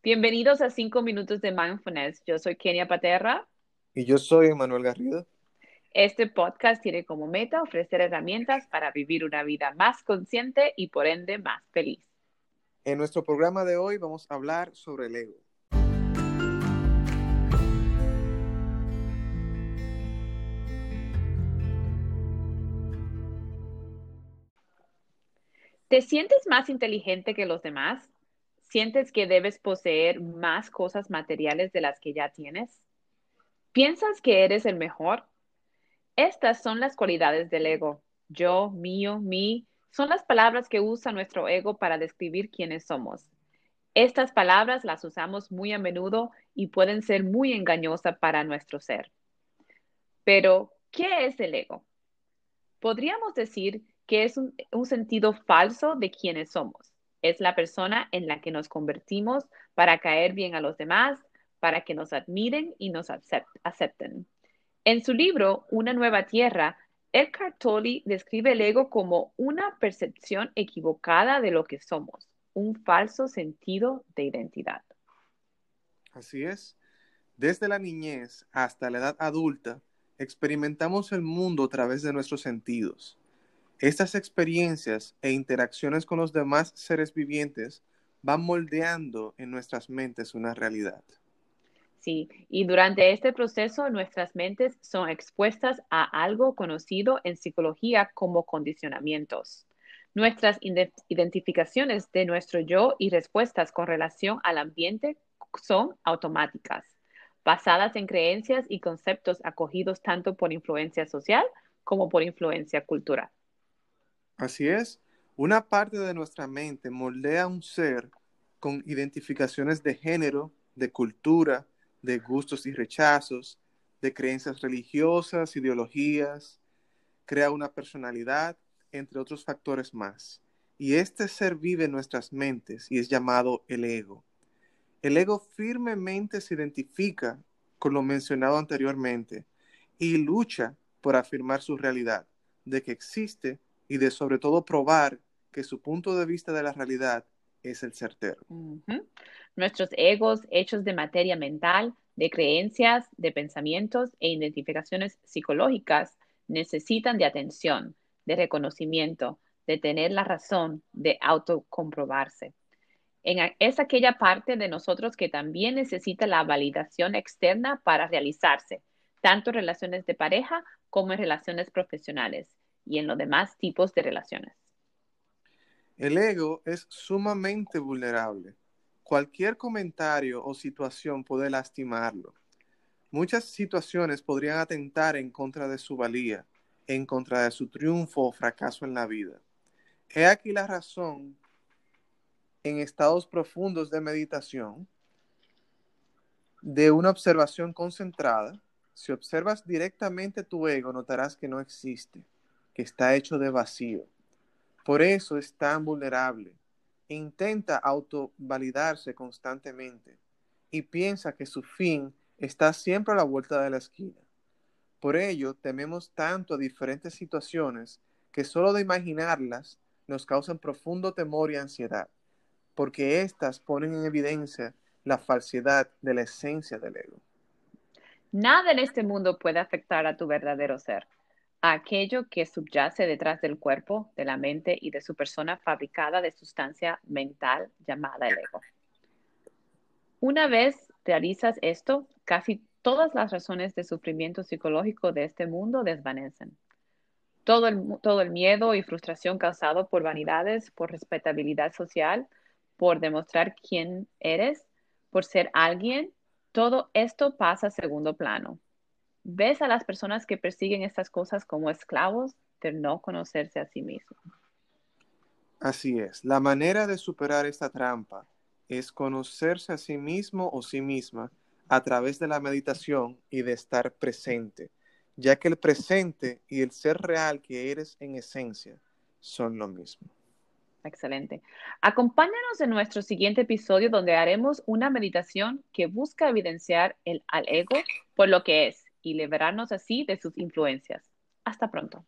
Bienvenidos a 5 minutos de mindfulness. Yo soy Kenia Paterra. Y yo soy Manuel Garrido. Este podcast tiene como meta ofrecer herramientas para vivir una vida más consciente y por ende más feliz. En nuestro programa de hoy vamos a hablar sobre el ego. ¿Te sientes más inteligente que los demás? ¿Sientes que debes poseer más cosas materiales de las que ya tienes? ¿Piensas que eres el mejor? Estas son las cualidades del ego. Yo, mío, mí, son las palabras que usa nuestro ego para describir quiénes somos. Estas palabras las usamos muy a menudo y pueden ser muy engañosas para nuestro ser. Pero, ¿qué es el ego? Podríamos decir que es un, sentido falso de quiénes somos. Es la persona en la que nos convertimos para caer bien a los demás, para que nos admiren y nos acepten. En su libro Una nueva tierra, Eckhart Tolle describe el ego como una percepción equivocada de lo que somos, un falso sentido de identidad. Así es. Desde la niñez hasta la edad adulta, experimentamos el mundo a través de nuestros sentidos. Estas experiencias e interacciones con los demás seres vivientes van moldeando en nuestras mentes una realidad. Sí, y durante este proceso nuestras mentes son expuestas a algo conocido en psicología como condicionamientos. Nuestras identificaciones de nuestro yo y respuestas con relación al ambiente son automáticas, basadas en creencias y conceptos acogidos tanto por influencia social como por influencia cultural. Así es, una parte de nuestra mente moldea un ser con identificaciones de género, de cultura, de gustos y rechazos, de creencias religiosas, ideologías, crea una personalidad, entre otros factores más. Y este ser vive en nuestras mentes y es llamado el ego. El ego firmemente se identifica con lo mencionado anteriormente y lucha por afirmar su realidad, de que existe y de sobre todo probar que su punto de vista de la realidad es el certero. Nuestros egos hechos de materia mental, de creencias, de pensamientos e identificaciones psicológicas necesitan de atención, de reconocimiento, de tener la razón, de autocomprobarse. En, es aquella parte de nosotros que también necesita la validación externa para realizarse, tanto en relaciones de pareja como en relaciones profesionales y en los demás tipos de relaciones. El ego es sumamente vulnerable. Cualquier comentario o situación puede lastimarlo. Muchas situaciones podrían atentar en contra de su valía, en contra de su triunfo o fracaso en la vida. He aquí la razón en estados profundos de meditación, de una observación concentrada. Si observas directamente tu ego, notarás que no existe que está hecho de vacío. Por eso es tan vulnerable. Intenta autovalidarse constantemente y piensa que su fin está siempre a la vuelta de la esquina. Por ello, tememos tanto a diferentes situaciones que solo de imaginarlas nos causan profundo temor y ansiedad, porque éstas ponen en evidencia la falsedad de la esencia del ego. Nada en este mundo puede afectar a tu verdadero ser aquello que subyace detrás del cuerpo, de la mente y de su persona fabricada de sustancia mental llamada el ego. Una vez realizas esto, casi todas las razones de sufrimiento psicológico de este mundo desvanecen. Todo el, todo el miedo y frustración causado por vanidades, por respetabilidad social, por demostrar quién eres, por ser alguien, todo esto pasa a segundo plano ves a las personas que persiguen estas cosas como esclavos de no conocerse a sí mismos. Así es. La manera de superar esta trampa es conocerse a sí mismo o sí misma a través de la meditación y de estar presente, ya que el presente y el ser real que eres en esencia son lo mismo. Excelente. Acompáñanos en nuestro siguiente episodio donde haremos una meditación que busca evidenciar el, al ego por lo que es y liberarnos así de sus influencias. Hasta pronto.